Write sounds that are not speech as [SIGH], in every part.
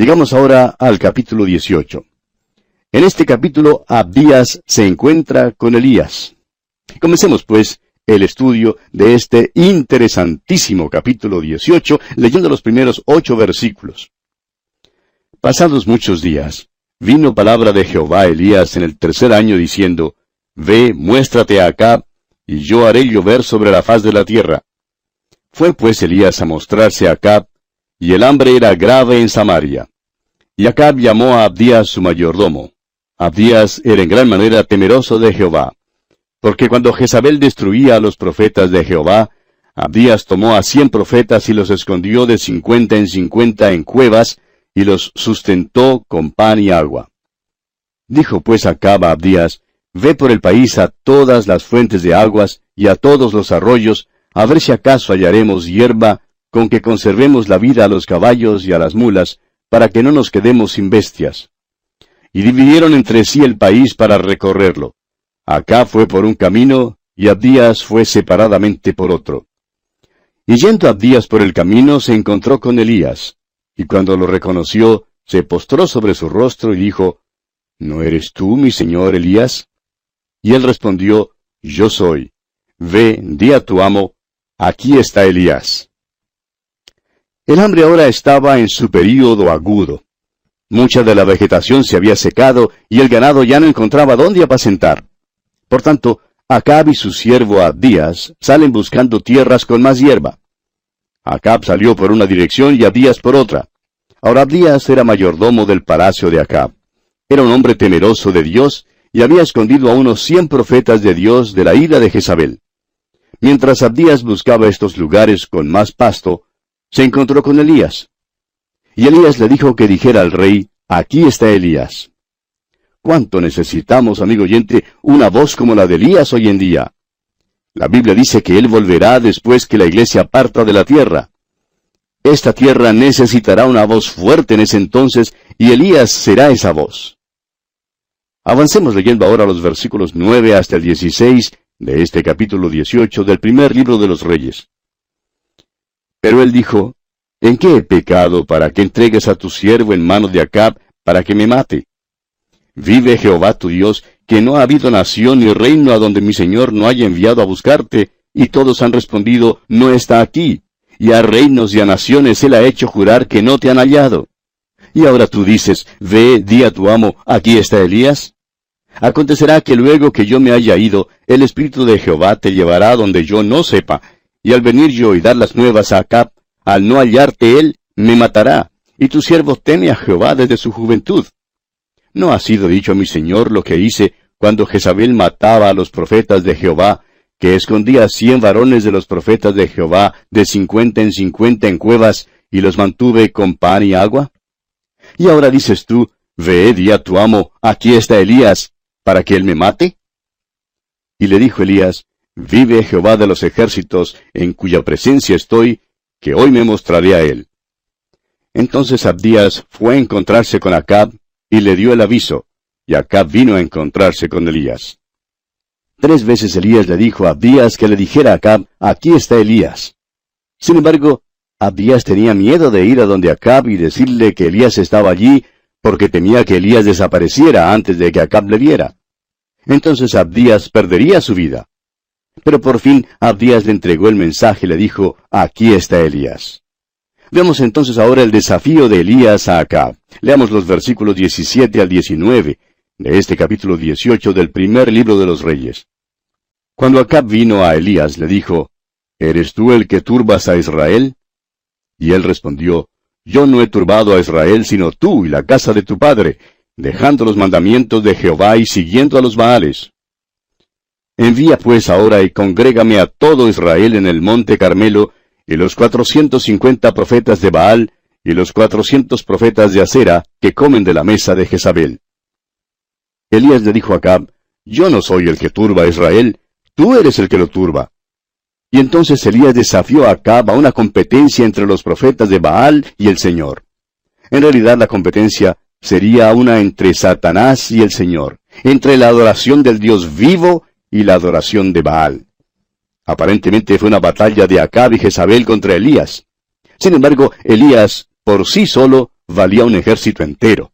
Llegamos ahora al capítulo 18. En este capítulo, Abdías se encuentra con Elías. Comencemos, pues, el estudio de este interesantísimo capítulo 18, leyendo los primeros ocho versículos. Pasados muchos días, vino palabra de Jehová a Elías en el tercer año diciendo, Ve, muéstrate acá, y yo haré llover sobre la faz de la tierra. Fue pues Elías a mostrarse a Acab, y el hambre era grave en Samaria. Y Acab llamó a Abdías su mayordomo. Abdías era en gran manera temeroso de Jehová. Porque cuando Jezabel destruía a los profetas de Jehová, Abdías tomó a cien profetas y los escondió de cincuenta en cincuenta en cuevas, y los sustentó con pan y agua. Dijo pues Acab a Abdías, Ve por el país a todas las fuentes de aguas y a todos los arroyos, a ver si acaso hallaremos hierba con que conservemos la vida a los caballos y a las mulas, para que no nos quedemos sin bestias. Y dividieron entre sí el país para recorrerlo. Acá fue por un camino, y Abdías fue separadamente por otro. Y yendo Abdías por el camino, se encontró con Elías, y cuando lo reconoció, se postró sobre su rostro y dijo, ¿No eres tú, mi señor Elías? Y él respondió, Yo soy. Ve, di a tu amo, aquí está Elías. El hambre ahora estaba en su período agudo. Mucha de la vegetación se había secado y el ganado ya no encontraba dónde apacentar. Por tanto, Acab y su siervo Abdías salen buscando tierras con más hierba. Acab salió por una dirección y Abdías por otra. Ahora Abdías era mayordomo del palacio de Acab. Era un hombre temeroso de Dios y había escondido a unos cien profetas de Dios de la ira de Jezabel. Mientras Abdías buscaba estos lugares con más pasto, se encontró con Elías. Y Elías le dijo que dijera al rey, aquí está Elías. ¿Cuánto necesitamos, amigo oyente, una voz como la de Elías hoy en día? La Biblia dice que Él volverá después que la iglesia parta de la tierra. Esta tierra necesitará una voz fuerte en ese entonces, y Elías será esa voz. Avancemos leyendo ahora los versículos 9 hasta el 16 de este capítulo 18 del primer libro de los Reyes. Pero él dijo, ¿En qué he pecado para que entregues a tu siervo en mano de Acab para que me mate? Vive Jehová tu Dios, que no ha habido nación ni reino a donde mi Señor no haya enviado a buscarte, y todos han respondido, no está aquí, y a reinos y a naciones él ha hecho jurar que no te han hallado. Y ahora tú dices, ve, di a tu amo, aquí está Elías. Acontecerá que luego que yo me haya ido, el Espíritu de Jehová te llevará donde yo no sepa, y al venir yo y dar las nuevas a Acab, al no hallarte él, me matará, y tu siervo teme a Jehová desde su juventud. ¿No ha sido dicho a mi Señor lo que hice cuando Jezabel mataba a los profetas de Jehová, que escondía cien varones de los profetas de Jehová de cincuenta en cincuenta en cuevas, y los mantuve con pan y agua? Y ahora dices tú, Ve, di a tu amo, aquí está Elías, para que él me mate? Y le dijo Elías, Vive Jehová de los ejércitos, en cuya presencia estoy, que hoy me mostraré a él. Entonces Abdías fue a encontrarse con Acab, y le dio el aviso, y Acab vino a encontrarse con Elías. Tres veces Elías le dijo a Abdías que le dijera a Acab, aquí está Elías. Sin embargo, Abdías tenía miedo de ir a donde Acab y decirle que Elías estaba allí, porque temía que Elías desapareciera antes de que Acab le viera. Entonces Abdías perdería su vida. Pero por fin Abdías le entregó el mensaje y le dijo, aquí está Elías. Veamos entonces ahora el desafío de Elías a Acab. Leamos los versículos 17 al 19 de este capítulo 18 del primer libro de los Reyes. Cuando Acab vino a Elías, le dijo, ¿Eres tú el que turbas a Israel? Y él respondió, Yo no he turbado a Israel sino tú y la casa de tu padre, dejando los mandamientos de Jehová y siguiendo a los Baales. Envía pues ahora y congrégame a todo Israel en el monte Carmelo, y los cuatrocientos cincuenta profetas de Baal, y los cuatrocientos profetas de Acera, que comen de la mesa de Jezabel. Elías le dijo a Acab, Yo no soy el que turba a Israel, tú eres el que lo turba. Y entonces Elías desafió a Acab a una competencia entre los profetas de Baal y el Señor. En realidad la competencia sería una entre Satanás y el Señor, entre la adoración del Dios vivo y la adoración de Baal. Aparentemente fue una batalla de Acab y Jezabel contra Elías. Sin embargo, Elías, por sí solo, valía un ejército entero.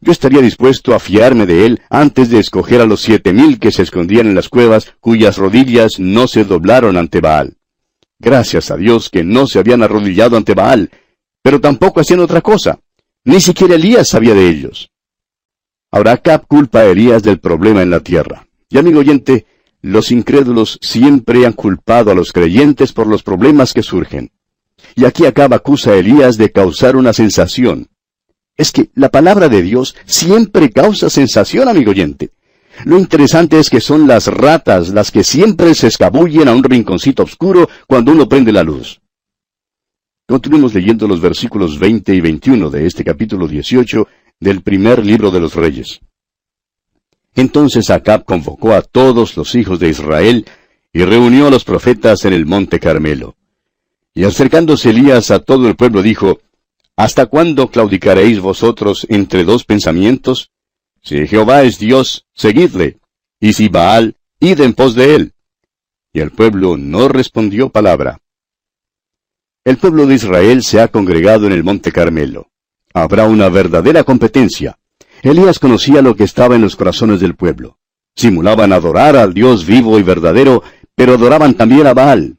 Yo estaría dispuesto a fiarme de él antes de escoger a los siete mil que se escondían en las cuevas, cuyas rodillas no se doblaron ante Baal. Gracias a Dios que no se habían arrodillado ante Baal, pero tampoco hacían otra cosa. Ni siquiera Elías sabía de ellos. Ahora Acab culpa a Elías del problema en la tierra. Y amigo oyente, los incrédulos siempre han culpado a los creyentes por los problemas que surgen. Y aquí Acab acusa a Elías de causar una sensación. Es que la palabra de Dios siempre causa sensación, amigo oyente. Lo interesante es que son las ratas las que siempre se escabullen a un rinconcito oscuro cuando uno prende la luz. Continuemos leyendo los versículos 20 y 21 de este capítulo 18 del primer libro de los reyes. Entonces Acab convocó a todos los hijos de Israel y reunió a los profetas en el monte Carmelo. Y acercándose Elías a todo el pueblo dijo, ¿Hasta cuándo claudicaréis vosotros entre dos pensamientos? Si Jehová es Dios, seguidle, y si Baal, id en pos de él. Y el pueblo no respondió palabra. El pueblo de Israel se ha congregado en el monte Carmelo. Habrá una verdadera competencia. Elías conocía lo que estaba en los corazones del pueblo. Simulaban adorar al Dios vivo y verdadero, pero adoraban también a Baal.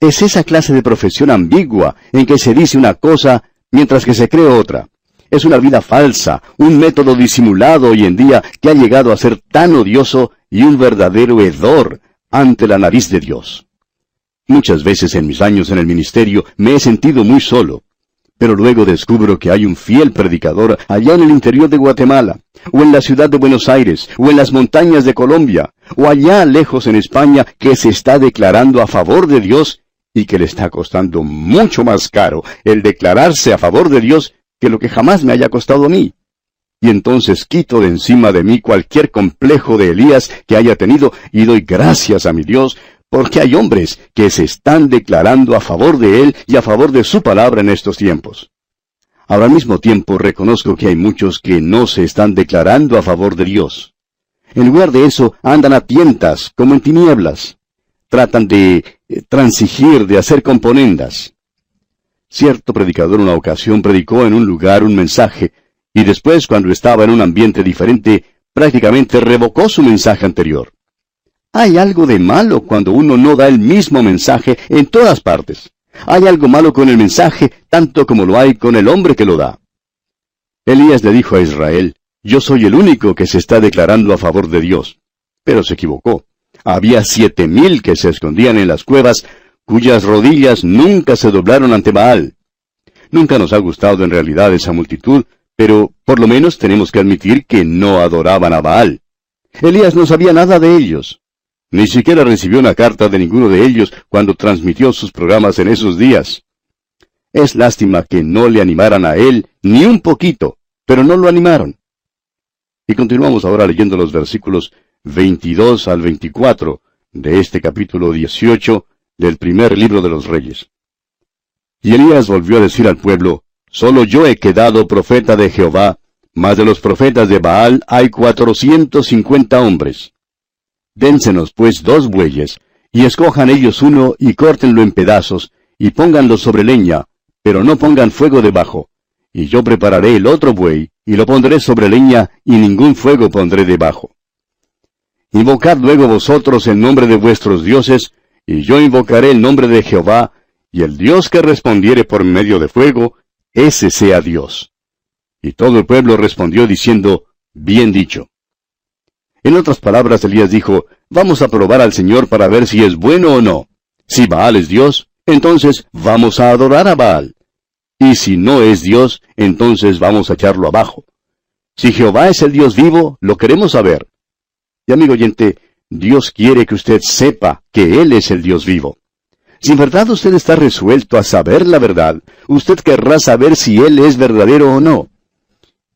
Es esa clase de profesión ambigua en que se dice una cosa mientras que se cree otra. Es una vida falsa, un método disimulado hoy en día que ha llegado a ser tan odioso y un verdadero hedor ante la nariz de Dios. Muchas veces en mis años en el ministerio me he sentido muy solo. Pero luego descubro que hay un fiel predicador allá en el interior de Guatemala, o en la ciudad de Buenos Aires, o en las montañas de Colombia, o allá lejos en España, que se está declarando a favor de Dios y que le está costando mucho más caro el declararse a favor de Dios que lo que jamás me haya costado a mí. Y entonces quito de encima de mí cualquier complejo de Elías que haya tenido y doy gracias a mi Dios porque hay hombres que se están declarando a favor de Él y a favor de su palabra en estos tiempos. Ahora al mismo tiempo reconozco que hay muchos que no se están declarando a favor de Dios. En lugar de eso, andan a tientas, como en tinieblas. Tratan de eh, transigir, de hacer componendas. Cierto predicador una ocasión predicó en un lugar un mensaje, y después, cuando estaba en un ambiente diferente, prácticamente revocó su mensaje anterior. Hay algo de malo cuando uno no da el mismo mensaje en todas partes. Hay algo malo con el mensaje, tanto como lo hay con el hombre que lo da. Elías le dijo a Israel, yo soy el único que se está declarando a favor de Dios. Pero se equivocó. Había siete mil que se escondían en las cuevas, cuyas rodillas nunca se doblaron ante Baal. Nunca nos ha gustado en realidad esa multitud, pero por lo menos tenemos que admitir que no adoraban a Baal. Elías no sabía nada de ellos. Ni siquiera recibió una carta de ninguno de ellos cuando transmitió sus programas en esos días. Es lástima que no le animaran a él ni un poquito, pero no lo animaron. Y continuamos ahora leyendo los versículos 22 al 24 de este capítulo 18 del primer libro de los Reyes. Y Elías volvió a decir al pueblo, Solo yo he quedado profeta de Jehová, mas de los profetas de Baal hay cuatrocientos cincuenta hombres. Dénsenos pues dos bueyes, y escojan ellos uno y córtenlo en pedazos, y pónganlo sobre leña, pero no pongan fuego debajo. Y yo prepararé el otro buey, y lo pondré sobre leña, y ningún fuego pondré debajo. Invocad luego vosotros el nombre de vuestros dioses, y yo invocaré el nombre de Jehová, y el Dios que respondiere por medio de fuego, ese sea Dios. Y todo el pueblo respondió diciendo, Bien dicho. En otras palabras, Elías dijo, vamos a probar al Señor para ver si es bueno o no. Si Baal es Dios, entonces vamos a adorar a Baal. Y si no es Dios, entonces vamos a echarlo abajo. Si Jehová es el Dios vivo, lo queremos saber. Y amigo oyente, Dios quiere que usted sepa que Él es el Dios vivo. Si en verdad usted está resuelto a saber la verdad, usted querrá saber si Él es verdadero o no.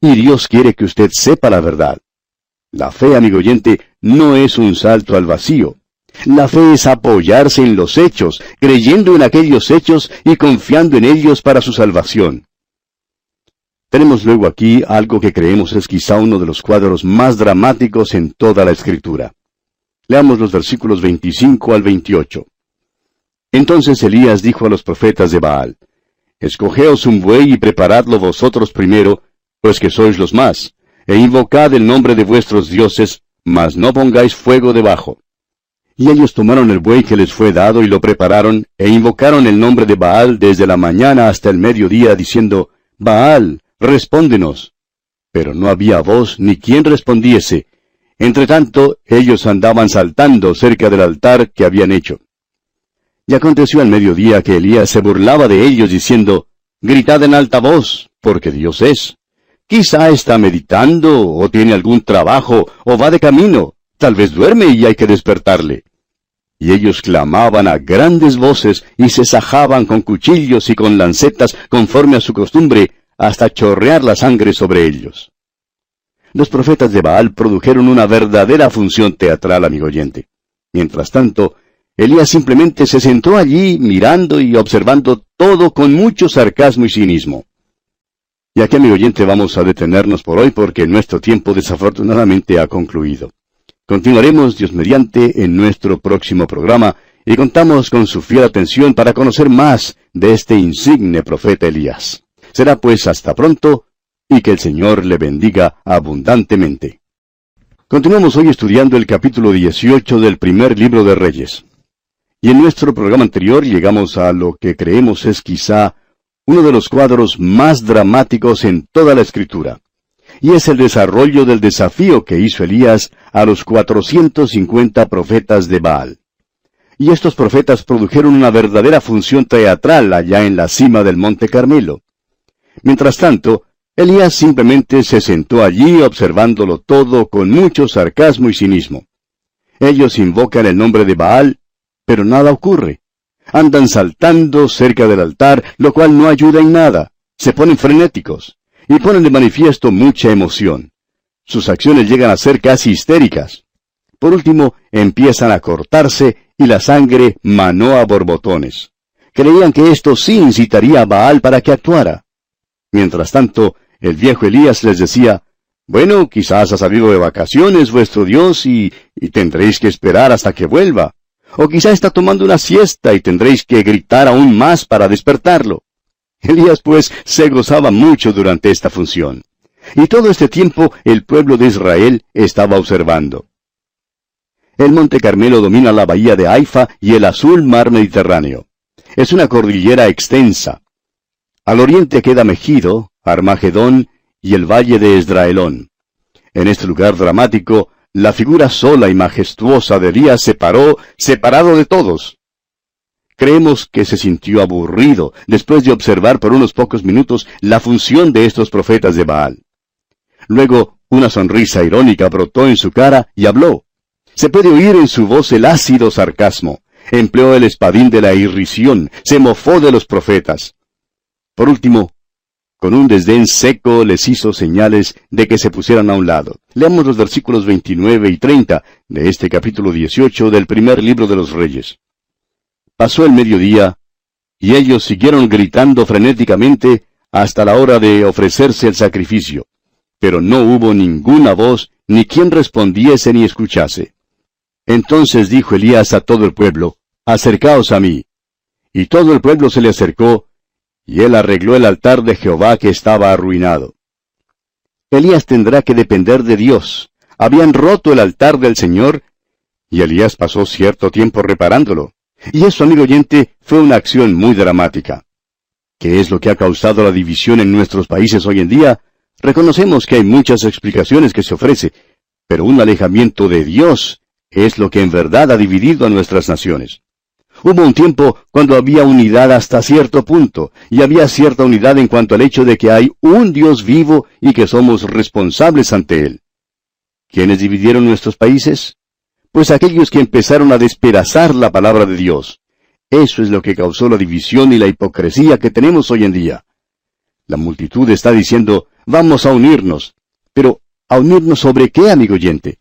Y Dios quiere que usted sepa la verdad. La fe, amigo oyente, no es un salto al vacío. La fe es apoyarse en los hechos, creyendo en aquellos hechos y confiando en ellos para su salvación. Tenemos luego aquí algo que creemos es quizá uno de los cuadros más dramáticos en toda la Escritura. Leamos los versículos 25 al 28. Entonces Elías dijo a los profetas de Baal, Escogeos un buey y preparadlo vosotros primero, pues que sois los más, e invocad el nombre de vuestros dioses, mas no pongáis fuego debajo. Y ellos tomaron el buey que les fue dado y lo prepararon, e invocaron el nombre de Baal desde la mañana hasta el mediodía, diciendo, Baal, respóndenos. Pero no había voz ni quien respondiese. Entre tanto, ellos andaban saltando cerca del altar que habían hecho. Y aconteció al mediodía que Elías se burlaba de ellos, diciendo, Gritad en alta voz, porque Dios es. Quizá está meditando, o tiene algún trabajo, o va de camino. Tal vez duerme y hay que despertarle. Y ellos clamaban a grandes voces y se sajaban con cuchillos y con lancetas conforme a su costumbre, hasta chorrear la sangre sobre ellos. Los profetas de Baal produjeron una verdadera función teatral, amigo oyente. Mientras tanto, Elías simplemente se sentó allí mirando y observando todo con mucho sarcasmo y cinismo. Y aquí, amigo oyente, vamos a detenernos por hoy porque nuestro tiempo desafortunadamente ha concluido. Continuaremos, Dios mediante, en nuestro próximo programa y contamos con su fiel atención para conocer más de este insigne profeta Elías. Será pues hasta pronto y que el Señor le bendiga abundantemente. Continuamos hoy estudiando el capítulo 18 del primer libro de Reyes. Y en nuestro programa anterior llegamos a lo que creemos es quizá uno de los cuadros más dramáticos en toda la escritura y es el desarrollo del desafío que hizo Elías a los 450 profetas de Baal. Y estos profetas produjeron una verdadera función teatral allá en la cima del Monte Carmelo. Mientras tanto, Elías simplemente se sentó allí observándolo todo con mucho sarcasmo y cinismo. Ellos invocan el nombre de Baal, pero nada ocurre. Andan saltando cerca del altar, lo cual no ayuda en nada. Se ponen frenéticos y ponen de manifiesto mucha emoción. Sus acciones llegan a ser casi histéricas. Por último, empiezan a cortarse y la sangre manó a borbotones. Creían que esto sí incitaría a Baal para que actuara. Mientras tanto, el viejo Elías les decía, bueno, quizás ha salido de vacaciones vuestro Dios y, y tendréis que esperar hasta que vuelva. O quizá está tomando una siesta y tendréis que gritar aún más para despertarlo. Elías pues se gozaba mucho durante esta función. Y todo este tiempo el pueblo de Israel estaba observando. El Monte Carmelo domina la bahía de Haifa y el azul mar Mediterráneo. Es una cordillera extensa. Al oriente queda Megido, Armagedón y el valle de Esdraelón. En este lugar dramático, la figura sola y majestuosa de Elías se paró, separado de todos. Creemos que se sintió aburrido después de observar por unos pocos minutos la función de estos profetas de Baal. Luego, una sonrisa irónica brotó en su cara y habló. Se puede oír en su voz el ácido sarcasmo. Empleó el espadín de la irrisión, se mofó de los profetas. Por último, con un desdén seco les hizo señales de que se pusieran a un lado. Leamos los versículos 29 y 30 de este capítulo 18 del primer libro de los Reyes. Pasó el mediodía, y ellos siguieron gritando frenéticamente hasta la hora de ofrecerse el sacrificio. Pero no hubo ninguna voz, ni quien respondiese ni escuchase. Entonces dijo Elías a todo el pueblo, Acercaos a mí. Y todo el pueblo se le acercó, y él arregló el altar de Jehová que estaba arruinado. Elías tendrá que depender de Dios. Habían roto el altar del Señor, y Elías pasó cierto tiempo reparándolo. Y eso, amigo oyente, fue una acción muy dramática. ¿Qué es lo que ha causado la división en nuestros países hoy en día? Reconocemos que hay muchas explicaciones que se ofrece, pero un alejamiento de Dios es lo que en verdad ha dividido a nuestras naciones. Hubo un tiempo cuando había unidad hasta cierto punto, y había cierta unidad en cuanto al hecho de que hay un Dios vivo y que somos responsables ante Él. ¿Quiénes dividieron nuestros países? pues aquellos que empezaron a despedazar la palabra de Dios. Eso es lo que causó la división y la hipocresía que tenemos hoy en día. La multitud está diciendo, vamos a unirnos. Pero, ¿a unirnos sobre qué, amigo oyente?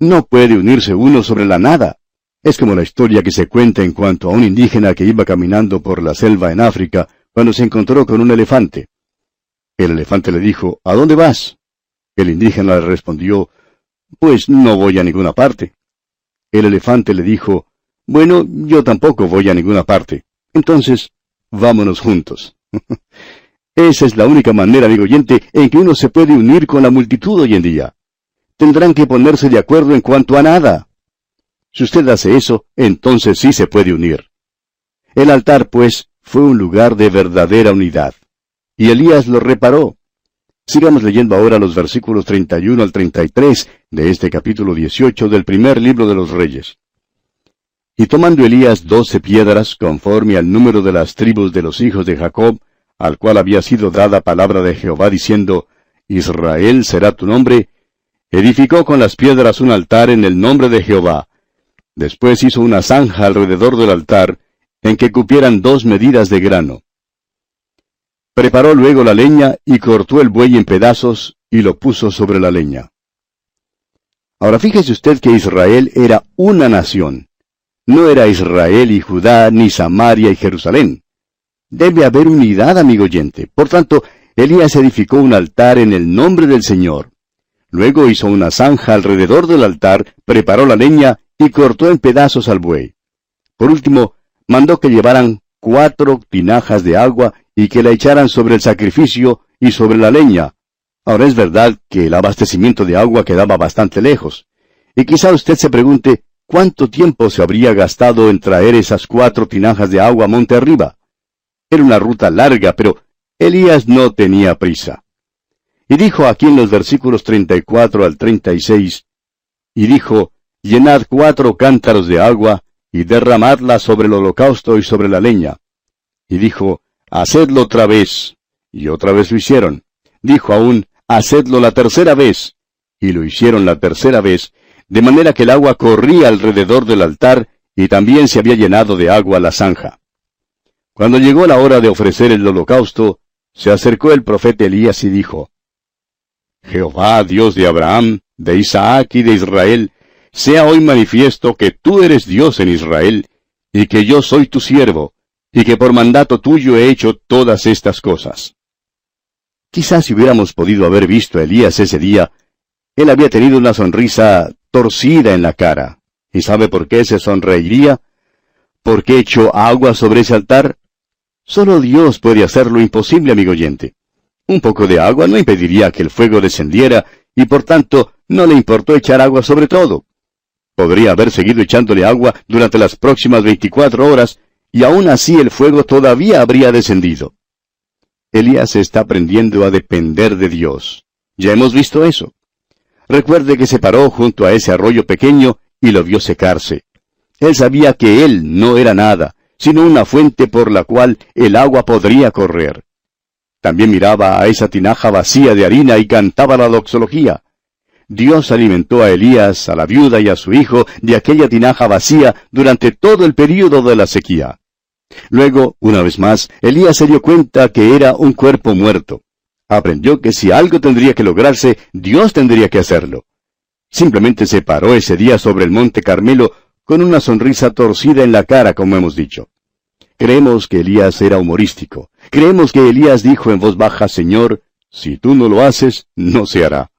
No puede unirse uno sobre la nada. Es como la historia que se cuenta en cuanto a un indígena que iba caminando por la selva en África cuando se encontró con un elefante. El elefante le dijo, ¿A dónde vas? El indígena le respondió, Pues no voy a ninguna parte. El elefante le dijo, Bueno, yo tampoco voy a ninguna parte. Entonces, vámonos juntos. [LAUGHS] Esa es la única manera, amigo oyente, en que uno se puede unir con la multitud hoy en día. Tendrán que ponerse de acuerdo en cuanto a nada. Si usted hace eso, entonces sí se puede unir. El altar, pues, fue un lugar de verdadera unidad. Y Elías lo reparó. Sigamos leyendo ahora los versículos 31 al 33 de este capítulo 18 del primer libro de los Reyes. Y tomando Elías doce piedras, conforme al número de las tribus de los hijos de Jacob, al cual había sido dada palabra de Jehová diciendo, Israel será tu nombre, edificó con las piedras un altar en el nombre de Jehová. Después hizo una zanja alrededor del altar, en que cupieran dos medidas de grano. Preparó luego la leña y cortó el buey en pedazos y lo puso sobre la leña. Ahora fíjese usted que Israel era una nación. No era Israel y Judá, ni Samaria y Jerusalén. Debe haber unidad, amigo oyente. Por tanto, Elías edificó un altar en el nombre del Señor. Luego hizo una zanja alrededor del altar, preparó la leña y cortó en pedazos al buey. Por último, mandó que llevaran cuatro tinajas de agua y que la echaran sobre el sacrificio y sobre la leña. Ahora es verdad que el abastecimiento de agua quedaba bastante lejos. Y quizá usted se pregunte, ¿Cuánto tiempo se habría gastado en traer esas cuatro tinajas de agua monte arriba? Era una ruta larga, pero Elías no tenía prisa. Y dijo aquí en los versículos 34 al 36, y dijo, llenad cuatro cántaros de agua, y derramadla sobre el holocausto y sobre la leña. Y dijo, hacedlo otra vez. Y otra vez lo hicieron. Dijo aún, hacedlo la tercera vez. Y lo hicieron la tercera vez, de manera que el agua corría alrededor del altar y también se había llenado de agua la zanja. Cuando llegó la hora de ofrecer el holocausto, se acercó el profeta Elías y dijo, Jehová, Dios de Abraham, de Isaac y de Israel, sea hoy manifiesto que tú eres Dios en Israel, y que yo soy tu siervo, y que por mandato tuyo he hecho todas estas cosas. Quizás si hubiéramos podido haber visto a Elías ese día, él había tenido una sonrisa torcida en la cara. ¿Y sabe por qué se sonreiría? ¿Por qué echó agua sobre ese altar? Solo Dios puede hacer lo imposible, amigo oyente. Un poco de agua no impediría que el fuego descendiera y por tanto no le importó echar agua sobre todo. Podría haber seguido echándole agua durante las próximas 24 horas y aún así el fuego todavía habría descendido. Elías está aprendiendo a depender de Dios. Ya hemos visto eso. Recuerde que se paró junto a ese arroyo pequeño y lo vio secarse. Él sabía que él no era nada, sino una fuente por la cual el agua podría correr. También miraba a esa tinaja vacía de harina y cantaba la doxología. Dios alimentó a Elías, a la viuda y a su hijo de aquella tinaja vacía durante todo el período de la sequía. Luego, una vez más, Elías se dio cuenta que era un cuerpo muerto aprendió que si algo tendría que lograrse, Dios tendría que hacerlo. Simplemente se paró ese día sobre el monte Carmelo con una sonrisa torcida en la cara, como hemos dicho. Creemos que Elías era humorístico. Creemos que Elías dijo en voz baja, Señor, si tú no lo haces, no se hará.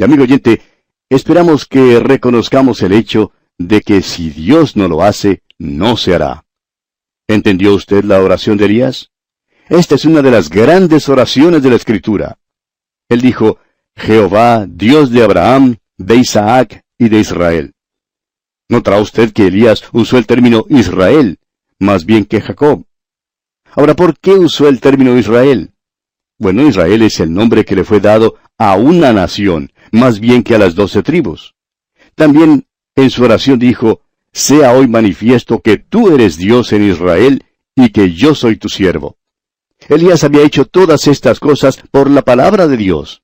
Y amigo oyente, esperamos que reconozcamos el hecho de que si Dios no lo hace, no se hará. ¿Entendió usted la oración de Elías? Esta es una de las grandes oraciones de la Escritura. Él dijo, Jehová, Dios de Abraham, de Isaac y de Israel. Notará usted que Elías usó el término Israel, más bien que Jacob. Ahora, ¿por qué usó el término Israel? Bueno, Israel es el nombre que le fue dado a una nación, más bien que a las doce tribus. También en su oración dijo, sea hoy manifiesto que tú eres Dios en Israel y que yo soy tu siervo. Elías había hecho todas estas cosas por la palabra de Dios.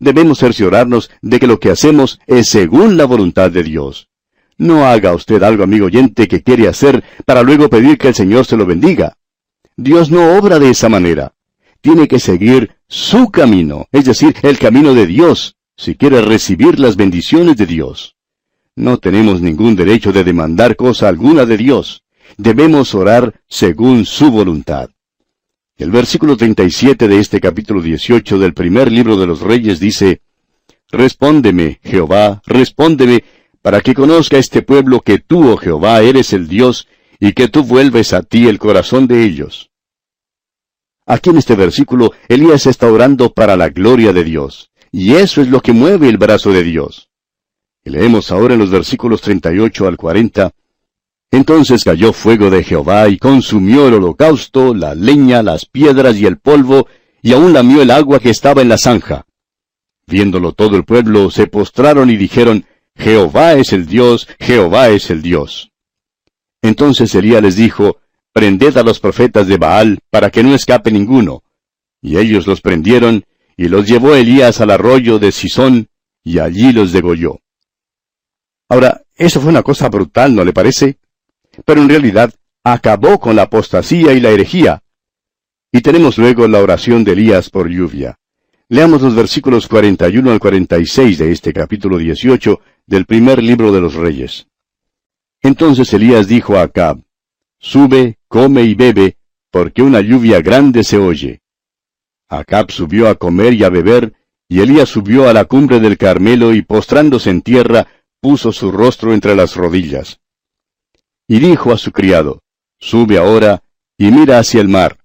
Debemos cerciorarnos de que lo que hacemos es según la voluntad de Dios. No haga usted algo, amigo oyente, que quiere hacer para luego pedir que el Señor se lo bendiga. Dios no obra de esa manera. Tiene que seguir su camino, es decir, el camino de Dios, si quiere recibir las bendiciones de Dios. No tenemos ningún derecho de demandar cosa alguna de Dios. Debemos orar según su voluntad. El versículo 37 de este capítulo 18 del primer libro de los Reyes dice, Respóndeme, Jehová, respóndeme, para que conozca este pueblo que tú, oh Jehová, eres el Dios, y que tú vuelves a ti el corazón de ellos. Aquí en este versículo, Elías está orando para la gloria de Dios. Y eso es lo que mueve el brazo de Dios. Leemos ahora en los versículos 38 al 40. Entonces cayó fuego de Jehová y consumió el holocausto, la leña, las piedras y el polvo, y aún lamió el agua que estaba en la zanja. Viéndolo todo el pueblo, se postraron y dijeron, Jehová es el Dios, Jehová es el Dios. Entonces Elías les dijo, Prended a los profetas de Baal, para que no escape ninguno. Y ellos los prendieron, y los llevó Elías al arroyo de Sisón, y allí los degolló. Ahora, eso fue una cosa brutal, ¿no le parece? Pero en realidad acabó con la apostasía y la herejía. Y tenemos luego la oración de Elías por lluvia. Leamos los versículos 41 al 46 de este capítulo 18 del primer libro de los Reyes. Entonces Elías dijo a Acab, Sube, come y bebe, porque una lluvia grande se oye. Acab subió a comer y a beber, y Elías subió a la cumbre del Carmelo y postrándose en tierra, puso su rostro entre las rodillas. Y dijo a su criado, Sube ahora y mira hacia el mar.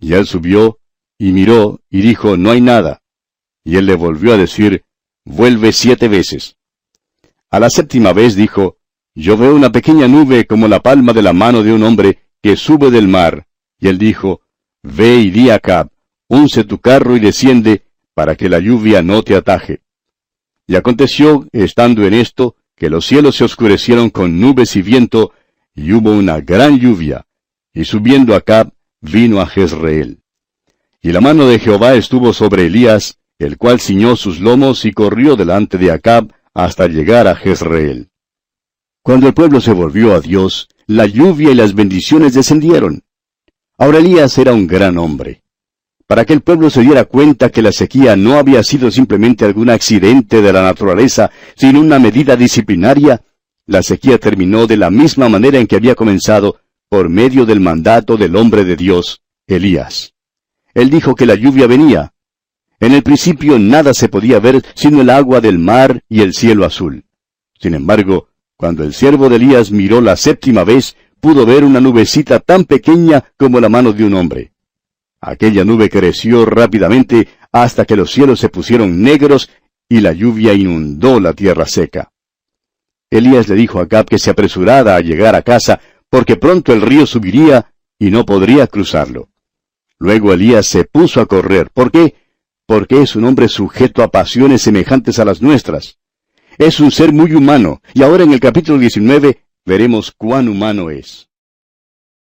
Y él subió y miró y dijo, No hay nada. Y él le volvió a decir, Vuelve siete veces. A la séptima vez dijo, Yo veo una pequeña nube como la palma de la mano de un hombre que sube del mar. Y él dijo, Ve y di a Cab, unce tu carro y desciende, para que la lluvia no te ataje. Y aconteció, estando en esto, que los cielos se oscurecieron con nubes y viento, y hubo una gran lluvia, y subiendo Acab, vino a Jezreel. Y la mano de Jehová estuvo sobre Elías, el cual ciñó sus lomos y corrió delante de Acab hasta llegar a Jezreel. Cuando el pueblo se volvió a Dios, la lluvia y las bendiciones descendieron. Ahora Elías era un gran hombre para que el pueblo se diera cuenta que la sequía no había sido simplemente algún accidente de la naturaleza, sino una medida disciplinaria, la sequía terminó de la misma manera en que había comenzado, por medio del mandato del hombre de Dios, Elías. Él dijo que la lluvia venía. En el principio nada se podía ver sino el agua del mar y el cielo azul. Sin embargo, cuando el siervo de Elías miró la séptima vez, pudo ver una nubecita tan pequeña como la mano de un hombre. Aquella nube creció rápidamente hasta que los cielos se pusieron negros y la lluvia inundó la tierra seca. Elías le dijo a Acab que se apresurara a llegar a casa, porque pronto el río subiría y no podría cruzarlo. Luego Elías se puso a correr. ¿Por qué? Porque es un hombre sujeto a pasiones semejantes a las nuestras. Es un ser muy humano, y ahora en el capítulo 19 veremos cuán humano es.